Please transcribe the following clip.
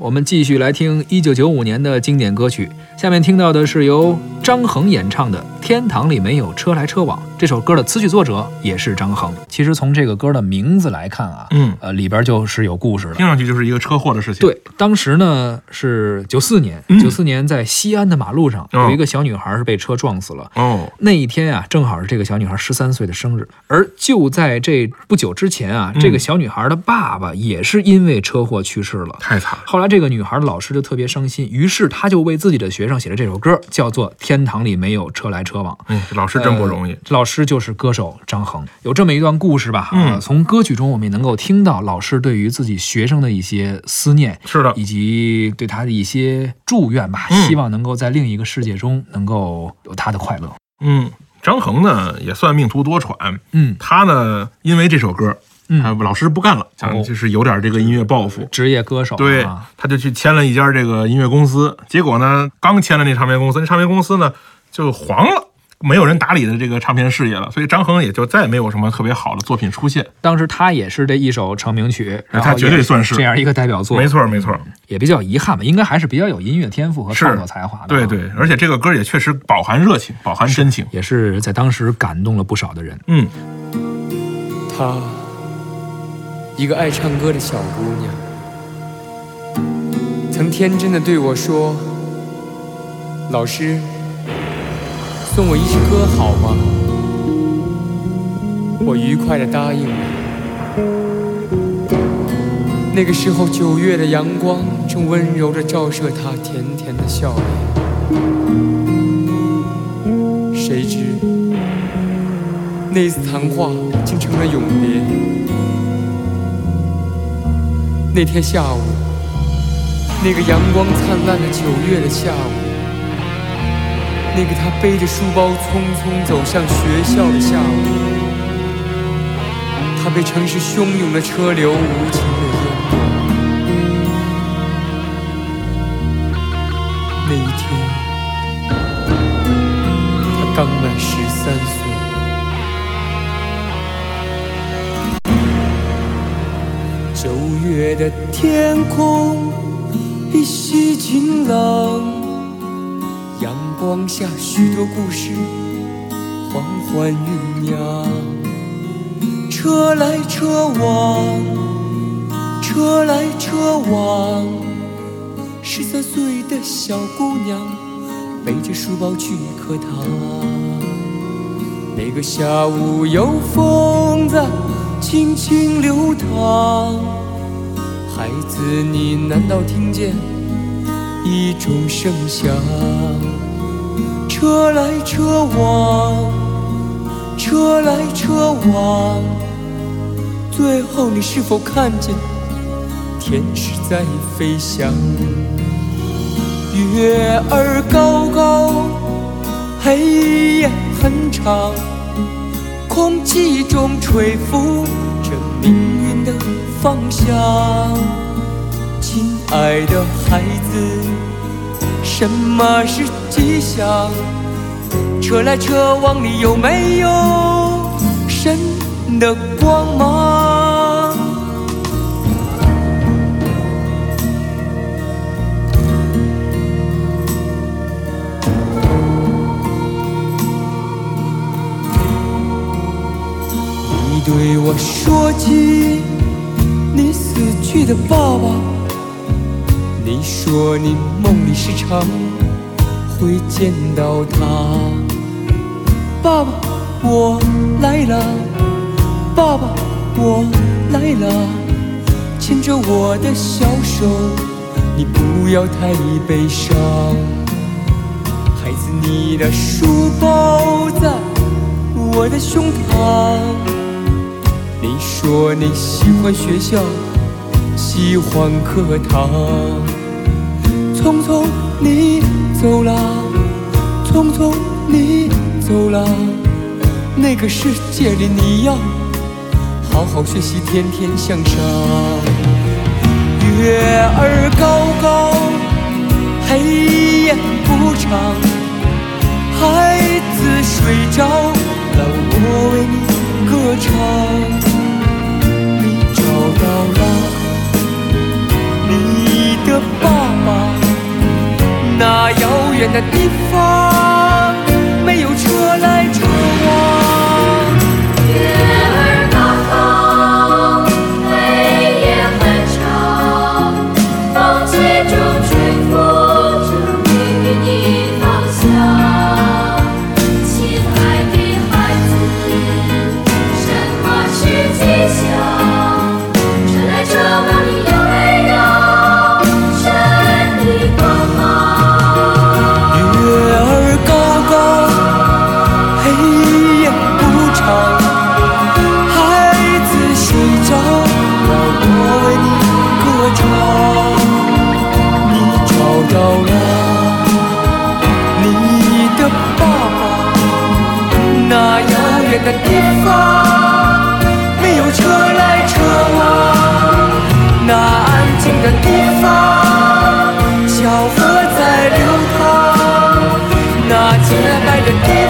我们继续来听一九九五年的经典歌曲，下面听到的是由张恒演唱的《天堂里没有车来车往》。这首歌的词曲作者也是张恒。其实从这个歌的名字来看啊，嗯，呃，里边就是有故事的。听上去就是一个车祸的事情。对，当时呢是九四年，九四年在西安的马路上有一个小女孩是被车撞死了。哦，那一天啊，正好是这个小女孩十三岁的生日。而就在这不久之前啊，这个小女孩的爸爸也是因为车祸去世了。太惨了。后来这个女孩的老师就特别伤心，于是他就为自己的学生写了这首歌，叫做《天堂里没有车来车往》。嗯，这老师真不容易。呃老师就是歌手张恒，有这么一段故事吧？嗯呃从歌曲中我们也能够听到老师对于自己学生的一些思念，是的，以及对他的一些祝愿吧，嗯希望能够在另一个世界中能够有他的快乐。嗯，张恒呢也算命途多舛。嗯他呢因为这首歌，嗯，老师不干了，就是有点这个音乐抱负。职业歌手对啊，，他就去签了一家这个音乐公司，结果呢，刚签了那唱片公司，那唱片公司呢就黄了，没有人打理的这个唱片事业了，所以张恒也就再也没有什么特别好的作品出现。当时他也是这一首成名曲，然后他绝对算是这样一个代表作，没错，没错，也比较遗憾吧，应该还是比较有音乐天赋和创作才华的。对，对，而且这个歌也确实饱含热情，饱含真情。也是在当时感动了不少的人。嗯，她，一个爱唱歌的小姑娘，曾天真的对我说：“老师，送我一支歌好吗？”我愉快的答应了。那个时候，九月的阳光正温柔地照射她甜甜的笑脸。谁知，那次谈话竟成了永别。那天下午，那个阳光灿烂的九月的下午，那个他背着书包匆匆走向学校的下午，他被城市汹涌的车流无情的淹没。那一天，他刚满十三岁。九月的天空依稀晴朗，放下许多故事缓缓酝酿。车来车往，车来车往，十三岁的小姑娘背着书包去课堂。那个下午有风在轻轻流淌，孩子，你难道听见一种声响？车来车往，车来车往，最后你是否看见天使在飞翔？月儿高高，黑夜很长。空气中吹拂着命运的方向。亲爱的孩子，什么是吉祥？车来车往，你有没有神的光芒？你对我说起你死去的爸爸，你说你梦里时常会见到他。爸爸，我来了，爸爸，我来了，牵着我的小手，你不要太悲伤。孩子，你的书包在我的胸膛。你说你喜欢学校，喜欢课堂。匆匆你走了，匆匆你走了。那个世界里你要好好学习，天天向上。月儿高高，黑夜不长。孩子睡着了，我为你歌唱。natif 的地方没有车来车往那安静的地方小河在流淌那洁白的